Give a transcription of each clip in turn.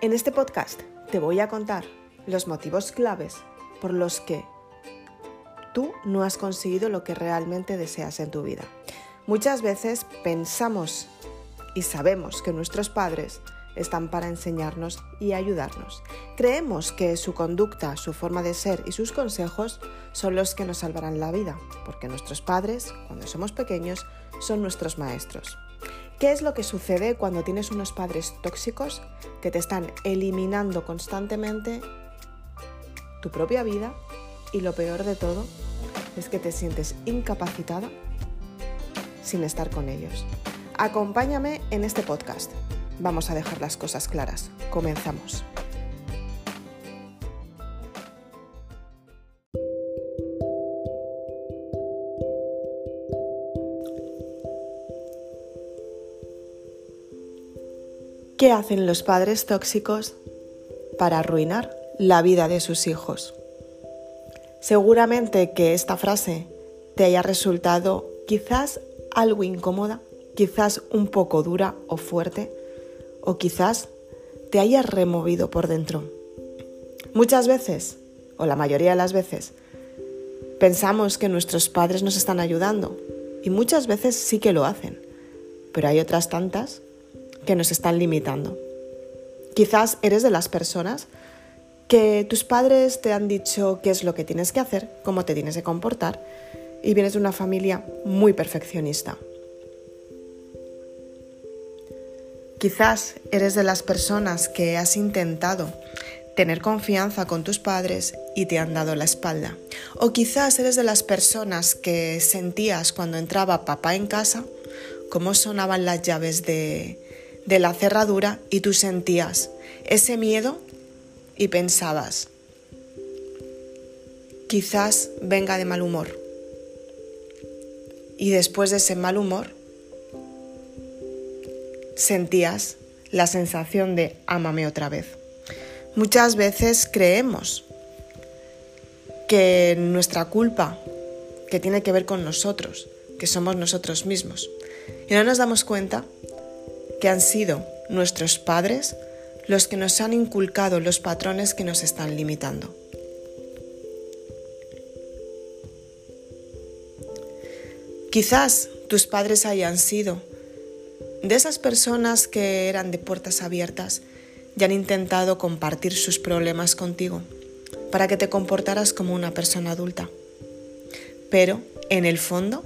En este podcast te voy a contar los motivos claves por los que tú no has conseguido lo que realmente deseas en tu vida. Muchas veces pensamos y sabemos que nuestros padres están para enseñarnos y ayudarnos. Creemos que su conducta, su forma de ser y sus consejos son los que nos salvarán la vida, porque nuestros padres, cuando somos pequeños, son nuestros maestros. ¿Qué es lo que sucede cuando tienes unos padres tóxicos que te están eliminando constantemente tu propia vida y lo peor de todo es que te sientes incapacitada sin estar con ellos? Acompáñame en este podcast. Vamos a dejar las cosas claras. Comenzamos. ¿Qué hacen los padres tóxicos para arruinar la vida de sus hijos? Seguramente que esta frase te haya resultado quizás algo incómoda, quizás un poco dura o fuerte, o quizás te haya removido por dentro. Muchas veces, o la mayoría de las veces, pensamos que nuestros padres nos están ayudando, y muchas veces sí que lo hacen, pero hay otras tantas que nos están limitando. Quizás eres de las personas que tus padres te han dicho qué es lo que tienes que hacer, cómo te tienes que comportar, y vienes de una familia muy perfeccionista. Quizás eres de las personas que has intentado tener confianza con tus padres y te han dado la espalda. O quizás eres de las personas que sentías cuando entraba papá en casa cómo sonaban las llaves de, de la cerradura y tú sentías ese miedo y pensabas, quizás venga de mal humor. Y después de ese mal humor, sentías la sensación de ámame otra vez. Muchas veces creemos que nuestra culpa, que tiene que ver con nosotros, que somos nosotros mismos, y no nos damos cuenta que han sido nuestros padres los que nos han inculcado los patrones que nos están limitando. Quizás tus padres hayan sido de esas personas que eran de puertas abiertas y han intentado compartir sus problemas contigo para que te comportaras como una persona adulta. Pero, en el fondo,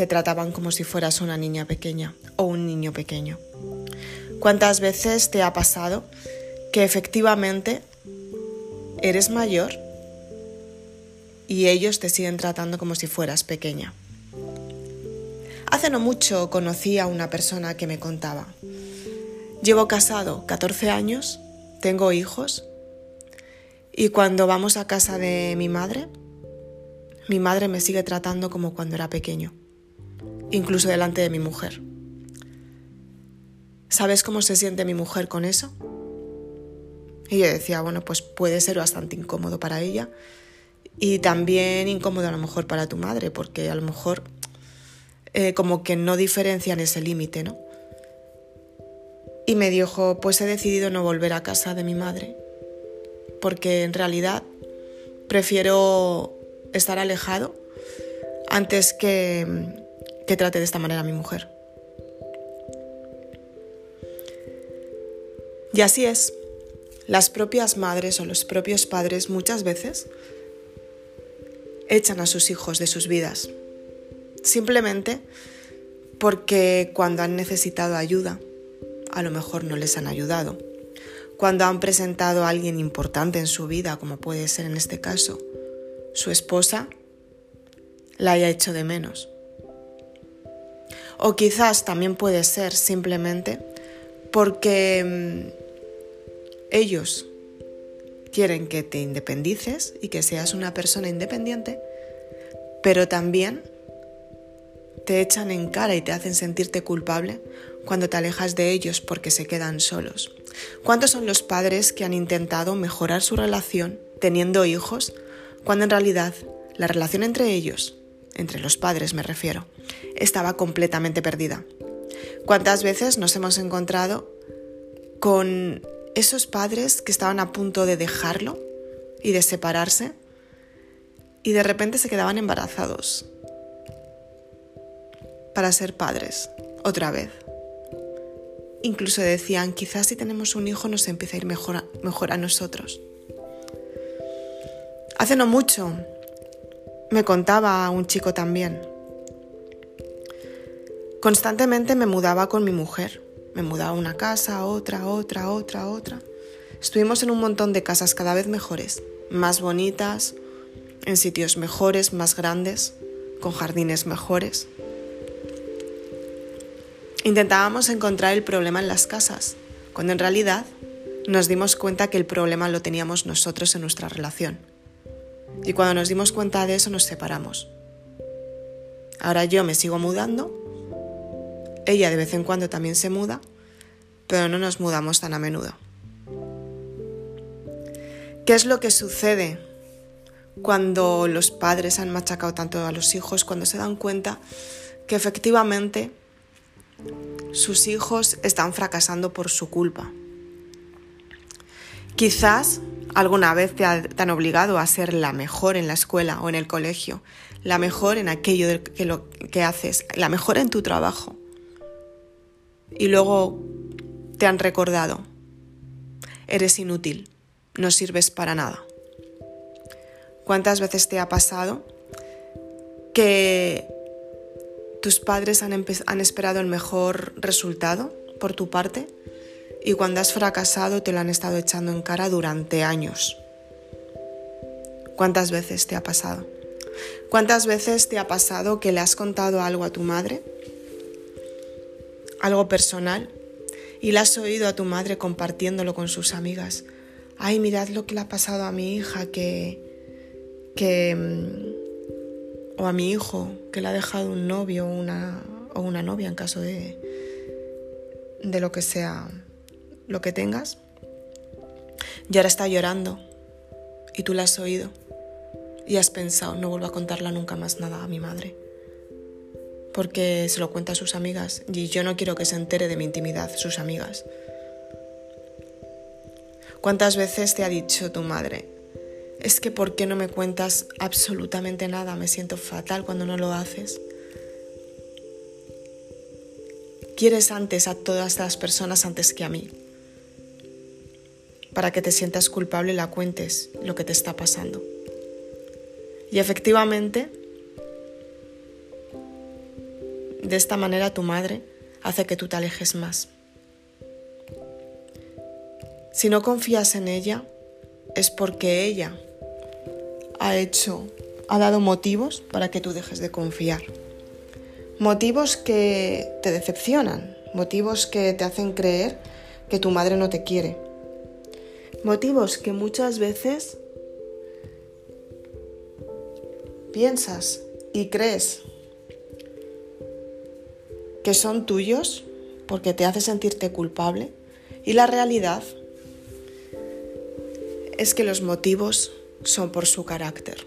te trataban como si fueras una niña pequeña o un niño pequeño. ¿Cuántas veces te ha pasado que efectivamente eres mayor y ellos te siguen tratando como si fueras pequeña? Hace no mucho conocí a una persona que me contaba, llevo casado 14 años, tengo hijos y cuando vamos a casa de mi madre, mi madre me sigue tratando como cuando era pequeño incluso delante de mi mujer. ¿Sabes cómo se siente mi mujer con eso? Y yo decía, bueno, pues puede ser bastante incómodo para ella y también incómodo a lo mejor para tu madre, porque a lo mejor eh, como que no diferencian ese límite, ¿no? Y me dijo, pues he decidido no volver a casa de mi madre, porque en realidad prefiero estar alejado antes que, que trate de esta manera a mi mujer. Y así es. Las propias madres o los propios padres muchas veces echan a sus hijos de sus vidas. Simplemente porque cuando han necesitado ayuda, a lo mejor no les han ayudado. Cuando han presentado a alguien importante en su vida, como puede ser en este caso, su esposa, la haya hecho de menos. O quizás también puede ser simplemente porque mm, ellos quieren que te independices y que seas una persona independiente, pero también te echan en cara y te hacen sentirte culpable cuando te alejas de ellos porque se quedan solos. ¿Cuántos son los padres que han intentado mejorar su relación teniendo hijos cuando en realidad la relación entre ellos entre los padres me refiero, estaba completamente perdida. ¿Cuántas veces nos hemos encontrado con esos padres que estaban a punto de dejarlo y de separarse y de repente se quedaban embarazados para ser padres otra vez. Incluso decían, quizás si tenemos un hijo nos empieza a ir mejor a, mejor a nosotros. Hace no mucho me contaba un chico también. Constantemente me mudaba con mi mujer. Me mudaba a una casa, otra, otra, otra, otra. Estuvimos en un montón de casas cada vez mejores, más bonitas, en sitios mejores, más grandes, con jardines mejores. Intentábamos encontrar el problema en las casas, cuando en realidad nos dimos cuenta que el problema lo teníamos nosotros en nuestra relación. Y cuando nos dimos cuenta de eso nos separamos. Ahora yo me sigo mudando, ella de vez en cuando también se muda, pero no nos mudamos tan a menudo. ¿Qué es lo que sucede cuando los padres han machacado tanto a los hijos, cuando se dan cuenta que efectivamente sus hijos están fracasando por su culpa. Quizás alguna vez te, han obligado a ser la mejor en la escuela o en el colegio, la mejor en aquello que, lo, que haces, la mejor en tu trabajo. Y luego te han recordado, eres inútil, no sirves para nada. ¿Cuántas veces te ha pasado que tus padres han, esperado el mejor resultado por tu parte y cuando has fracasado te lo han estado echando en cara durante años. ¿Cuántas veces te ha pasado? ¿Cuántas veces te ha pasado que le has contado algo a tu madre? Algo personal y le has oído a tu madre compartiéndolo con sus amigas. Ay, mirad lo que le ha pasado a mi hija que que mm, o a mi hijo que le ha dejado un novio una, o una novia en caso de, de lo que sea, lo que tengas, y ahora está llorando y tú la has oído y has pensado, no vuelvo a contarla nunca más nada a mi madre, porque se lo cuenta a sus amigas y yo no quiero que se entere de mi intimidad, sus amigas. ¿Cuántas veces te ha dicho tu madre, es que ¿por qué no me cuentas absolutamente nada? Me siento fatal cuando no lo haces. Quieres antes a todas las personas antes que a mí. Para que te sientas culpable la cuentes lo que te está pasando. Y efectivamente, de esta manera tu madre hace que tú te alejes más. Si no confías en ella, es porque ella ha hecho, ha dado motivos para que tú dejes de confiar. Motivos que te decepcionan, motivos que te hacen creer que tu madre no te quiere. Motivos que muchas veces piensas y crees que son tuyos porque te hace sentirte culpable y la realidad es que los motivos son por su carácter.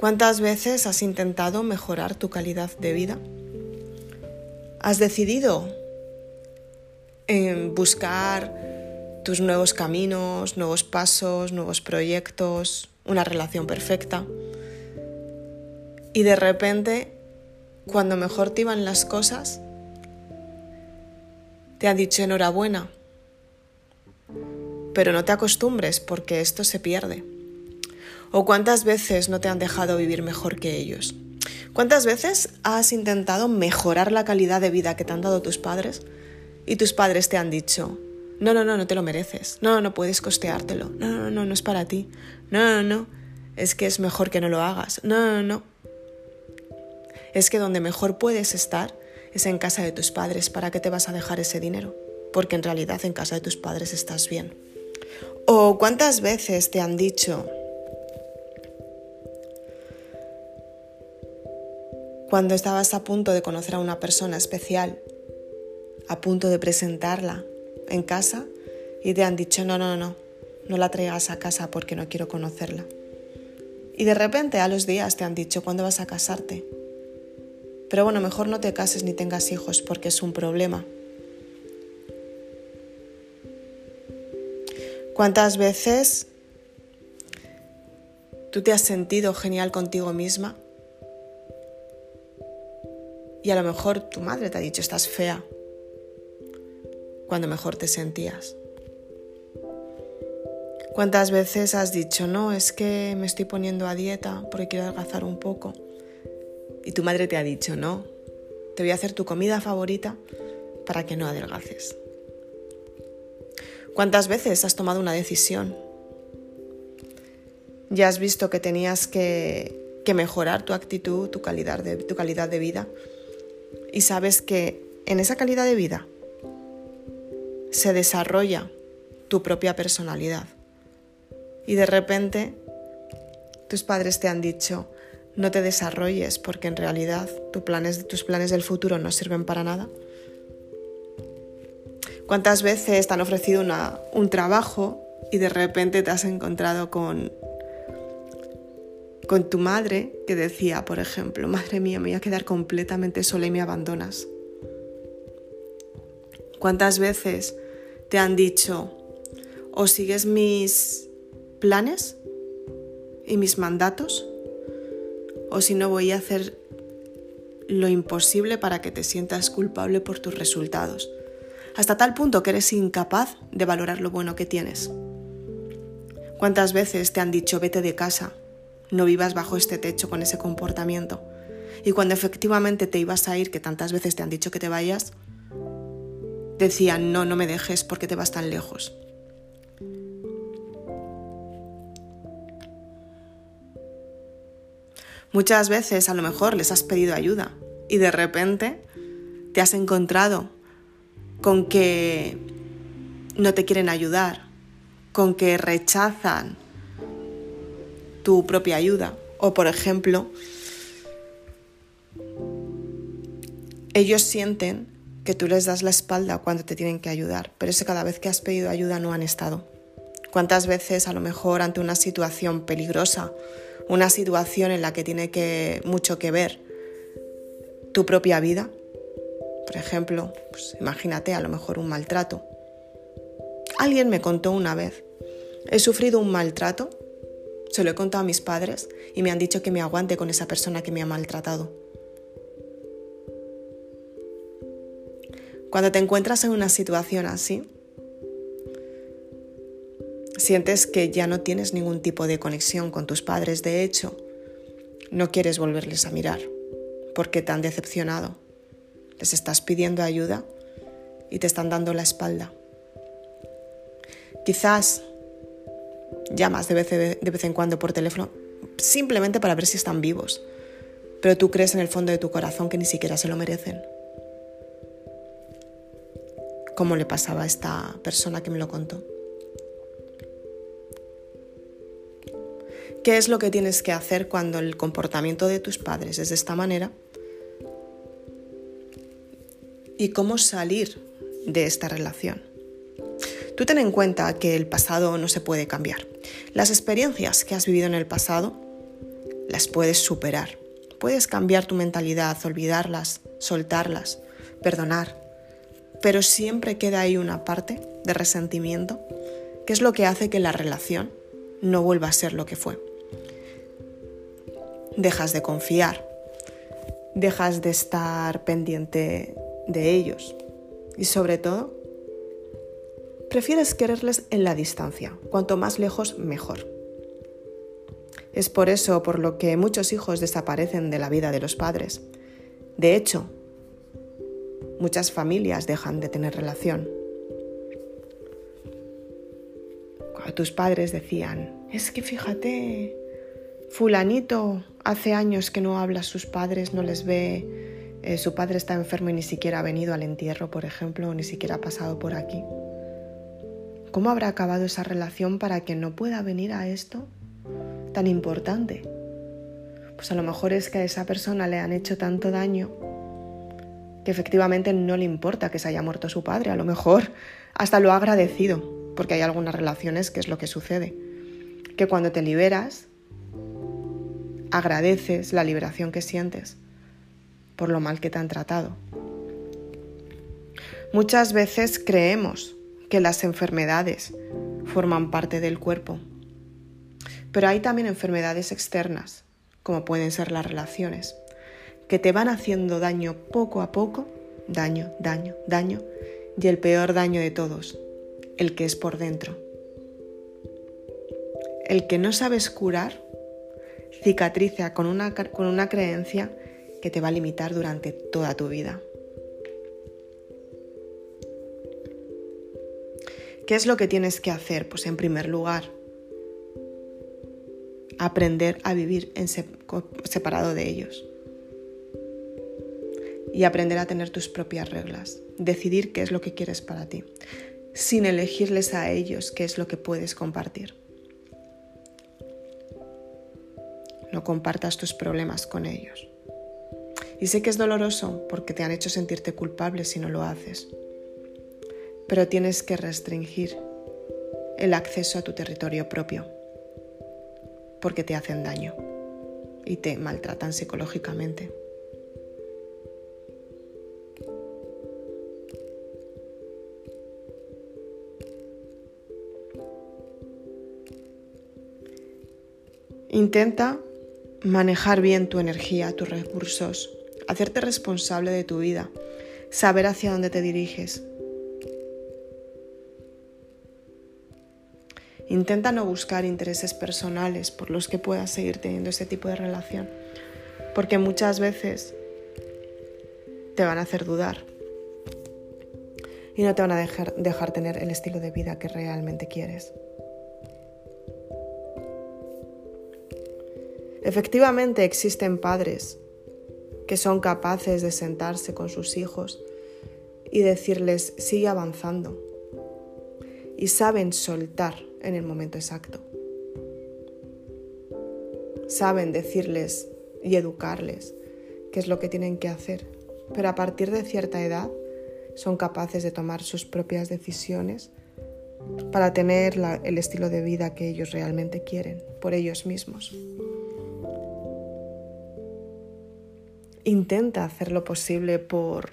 ¿Cuántas veces has intentado mejorar tu calidad de vida? ¿Has decidido en buscar tus nuevos caminos, nuevos pasos, nuevos proyectos, una relación perfecta? Y de repente, cuando mejor te iban las cosas, te han dicho enhorabuena, pero no te acostumbres porque esto se pierde. ¿O cuántas veces no te han dejado vivir mejor que ellos? ¿Cuántas veces has intentado mejorar la calidad de vida que te han dado tus padres y tus padres te han dicho, no, no, no, no te lo mereces, no, no puedes costeártelo, no, no, no, no es para ti, no, no, no, es que es mejor que no lo hagas, no, no, no. Es que donde mejor puedes estar es en casa de tus padres, ¿para qué te vas a dejar ese dinero? Porque en realidad en casa de tus padres estás bien. ¿O cuántas veces te han dicho cuando estabas a punto de conocer a una persona especial, a punto de presentarla en casa y te han dicho, no, no, no, no la traigas a casa porque no quiero conocerla? Y de repente a los días te han dicho, ¿cuándo vas a casarte? Pero bueno, mejor no te cases ni tengas hijos porque es un problema. ¿Cuántas veces tú te has sentido genial contigo misma? Y a lo mejor tu madre te ha dicho, estás fea, cuando mejor te sentías. ¿Cuántas veces has dicho, no, es que me estoy poniendo a dieta porque quiero adelgazar un poco? Y tu madre te ha dicho, no, te voy a hacer tu comida favorita para que no adelgaces. ¿Cuántas veces has tomado una decisión? Ya has visto que tenías que, mejorar tu actitud, tu calidad, de, tu calidad de vida. Y sabes que en esa calidad de vida se desarrolla tu propia personalidad y de repente tus padres te han dicho, no te desarrolles porque en realidad tus planes, tus planes del futuro no sirven para nada. ¿Cuántas veces te han ofrecido un trabajo y de repente te has encontrado con, con tu madre que decía, por ejemplo, madre mía, me voy a quedar completamente sola y me abandonas? ¿Cuántas veces te han dicho, o sigues mis planes y mis mandatos, o si no voy a hacer lo imposible para que te sientas culpable por tus resultados, hasta tal punto que eres incapaz de valorar lo bueno que tienes. ¿Cuántas veces te han dicho vete de casa, no vivas bajo este techo con ese comportamiento? Y cuando efectivamente te ibas a ir, que tantas veces te han dicho que te vayas, decían no, no me dejes porque te vas tan lejos. Muchas veces a lo mejor les has pedido ayuda y de repente te has encontrado con que no te quieren ayudar, con que rechazan tu propia ayuda. O por ejemplo, ellos sienten que tú les das la espalda cuando te tienen que ayudar, pero es que cada vez que has pedido ayuda no han estado. ¿Cuántas veces a lo mejor ante una situación peligrosa una situación en la que tiene que, mucho que ver tu propia vida. Por ejemplo, pues imagínate a lo mejor un maltrato. Alguien me contó una vez, he sufrido un maltrato, se lo he contado a mis padres y me han dicho que me aguante con esa persona que me ha maltratado. Cuando te encuentras en una situación así, Sientes que ya no tienes ningún tipo de conexión con tus padres, de hecho, no quieres volverles a mirar porque te han decepcionado. Les estás pidiendo ayuda y te están dando la espalda. Quizás llamas de vez, de vez en cuando por teléfono simplemente para ver si están vivos, pero tú crees en el fondo de tu corazón que ni siquiera se lo merecen. Como le pasaba a esta persona que me lo contó. ¿Qué es lo que tienes que hacer cuando el comportamiento de tus padres es de esta manera? ¿Y cómo salir de esta relación? Tú ten en cuenta que el pasado no se puede cambiar. Las experiencias que has vivido en el pasado las puedes superar. Puedes cambiar tu mentalidad, olvidarlas, soltarlas, perdonar. Pero siempre queda ahí una parte de resentimiento que es lo que hace que la relación no vuelva a ser lo que fue dejas de confiar, dejas de estar pendiente de ellos y sobre todo, prefieres quererles en la distancia, cuanto más lejos mejor. Es por eso por lo que muchos hijos desaparecen de la vida de los padres. De hecho, muchas familias dejan de tener relación. Cuando tus padres decían, es que fíjate, fulanito hace años que no habla a sus padres, no les ve, eh, su padre está enfermo y ni siquiera ha venido al entierro, por ejemplo, o ni siquiera ha pasado por aquí. ¿Cómo habrá acabado esa relación para que no pueda venir a esto tan importante? Pues a lo mejor es que a esa persona le han hecho tanto daño que efectivamente no le importa que se haya muerto su padre, a lo mejor hasta lo ha agradecido, porque hay algunas relaciones que es lo que sucede, que cuando te liberas agradeces la liberación que sientes. por lo mal que te han tratado. Muchas veces creemos que las enfermedades forman parte del cuerpo, pero hay también enfermedades externas, como pueden ser las relaciones, que te van haciendo daño poco a poco, daño, daño, daño, y el peor daño de todos, el que es por dentro. El que no sabes curar cicatriza con una, con una creencia que te va a limitar durante toda tu vida. ¿Qué es lo que tienes que hacer? Pues en primer lugar, aprender a vivir en separado de ellos y aprender a tener tus propias reglas, decidir qué es lo que quieres para ti, sin elegirles a ellos qué es lo que puedes compartir. No compartas tus problemas con ellos. Y sé que es doloroso porque te han hecho sentirte culpable si no lo haces, pero tienes que restringir el acceso a tu territorio propio porque te hacen daño y te maltratan psicológicamente. Intenta manejar bien tu energía, tus recursos, hacerte responsable de tu vida, saber hacia dónde te diriges. Intenta no buscar intereses personales por los que puedas seguir teniendo ese tipo de relación, porque muchas veces te van a hacer dudar y no te van a dejar, tener el estilo de vida que realmente quieres. Efectivamente existen padres que son capaces de sentarse con sus hijos y decirles sigue avanzando y saben soltar en el momento exacto. Saben decirles y educarles qué es lo que tienen que hacer, pero a partir de cierta edad son capaces de tomar sus propias decisiones para tener el estilo de vida que ellos realmente quieren por ellos mismos. Intenta hacer lo posible por,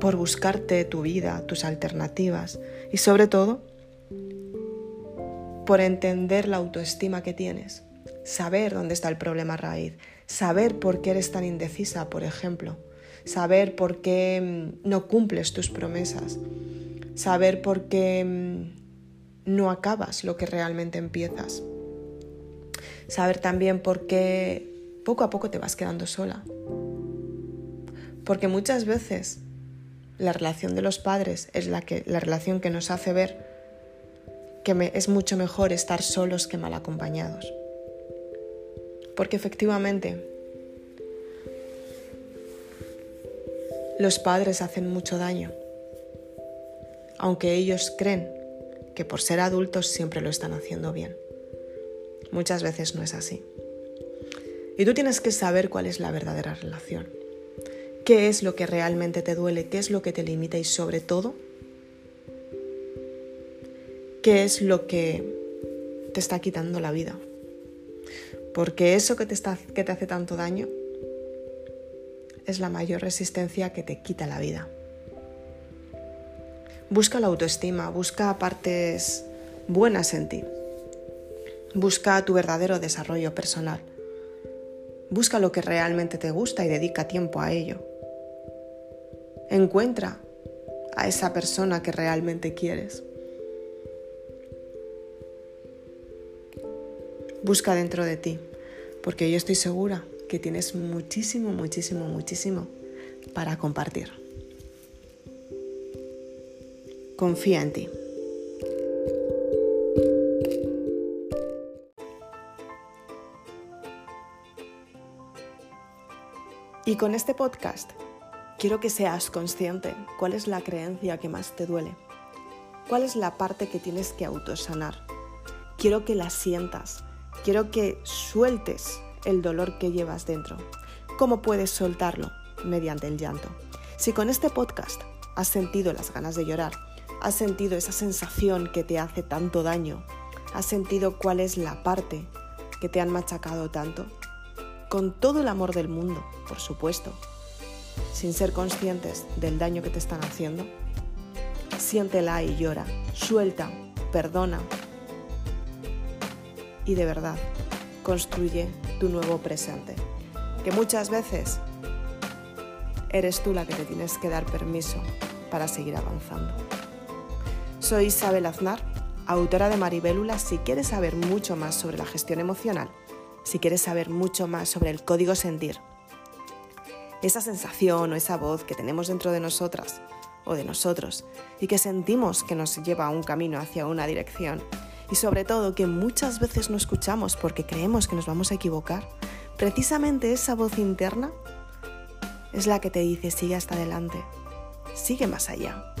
por buscarte tu vida, tus alternativas y sobre todo por entender la autoestima que tienes, saber dónde está el problema raíz, saber por qué eres tan indecisa, por ejemplo, saber por qué mm, no cumples tus promesas, saber por qué mm, no acabas lo que realmente empiezas, saber también por qué poco a poco te vas quedando sola, porque muchas veces la relación de los padres es la, que, la relación que nos hace ver que es mucho mejor estar solos que mal acompañados. Porque efectivamente los padres hacen mucho daño, aunque ellos creen que por ser adultos siempre lo están haciendo bien. Muchas veces no es así. Y tú tienes que saber cuál es la verdadera relación qué es lo que realmente te duele, qué es lo que te limita y sobre todo, qué es lo que te está quitando la vida. Porque eso que te, está, que te hace tanto daño es la mayor resistencia que te quita la vida. Busca la autoestima, busca partes buenas en ti. Busca tu verdadero desarrollo personal. Busca lo que realmente te gusta y dedica tiempo a ello. Encuentra a esa persona que realmente quieres. Busca dentro de ti, porque yo estoy segura que tienes muchísimo, muchísimo, muchísimo para compartir. Confía en ti. Y con este podcast Quiero que seas consciente cuál es la creencia que más te duele, cuál es la parte que tienes que autosanar. Quiero que la sientas, quiero que sueltes el dolor que llevas dentro. ¿Cómo puedes soltarlo? Mediante el llanto. Si con este podcast has sentido las ganas de llorar, has sentido esa sensación que te hace tanto daño, has sentido cuál es la parte que te han machacado tanto, con todo el amor del mundo, por supuesto, sin ser conscientes del daño que te están haciendo, siéntela y llora, suelta, perdona y de verdad construye tu nuevo presente. Que muchas veces eres tú la que te tienes que dar permiso para seguir avanzando. Soy Isabel Aznar, autora de Maribélula. Si quieres saber mucho más sobre la gestión emocional, si quieres saber mucho más sobre el código sentir, esa sensación o esa voz que tenemos dentro de nosotras o de nosotros y que sentimos que nos lleva a un camino hacia una dirección y sobre todo que muchas veces no escuchamos porque creemos que nos vamos a equivocar, precisamente esa voz interna es la que te dice sigue hasta adelante, sigue más allá.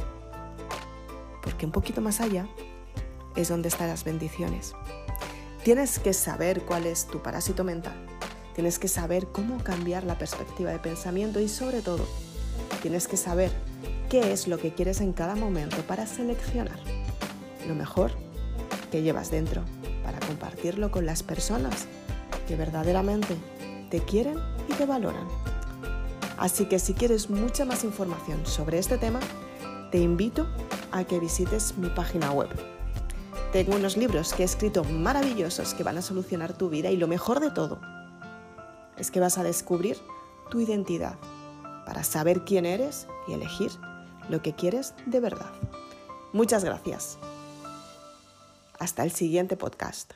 Porque un poquito más allá es donde están las bendiciones. Tienes que saber cuál es tu parásito mental Tienes que saber cómo cambiar la perspectiva de pensamiento y sobre todo, tienes que saber qué es lo que quieres en cada momento para seleccionar lo mejor que llevas dentro para compartirlo con las personas que verdaderamente te quieren y te valoran. Así que si quieres mucha más información sobre este tema, te invito a que visites mi página web. Tengo unos libros que he escrito maravillosos que van a solucionar tu vida y lo mejor de todo, es que vas a descubrir tu identidad para saber quién eres y elegir lo que quieres de verdad. Muchas gracias. Hasta el siguiente podcast.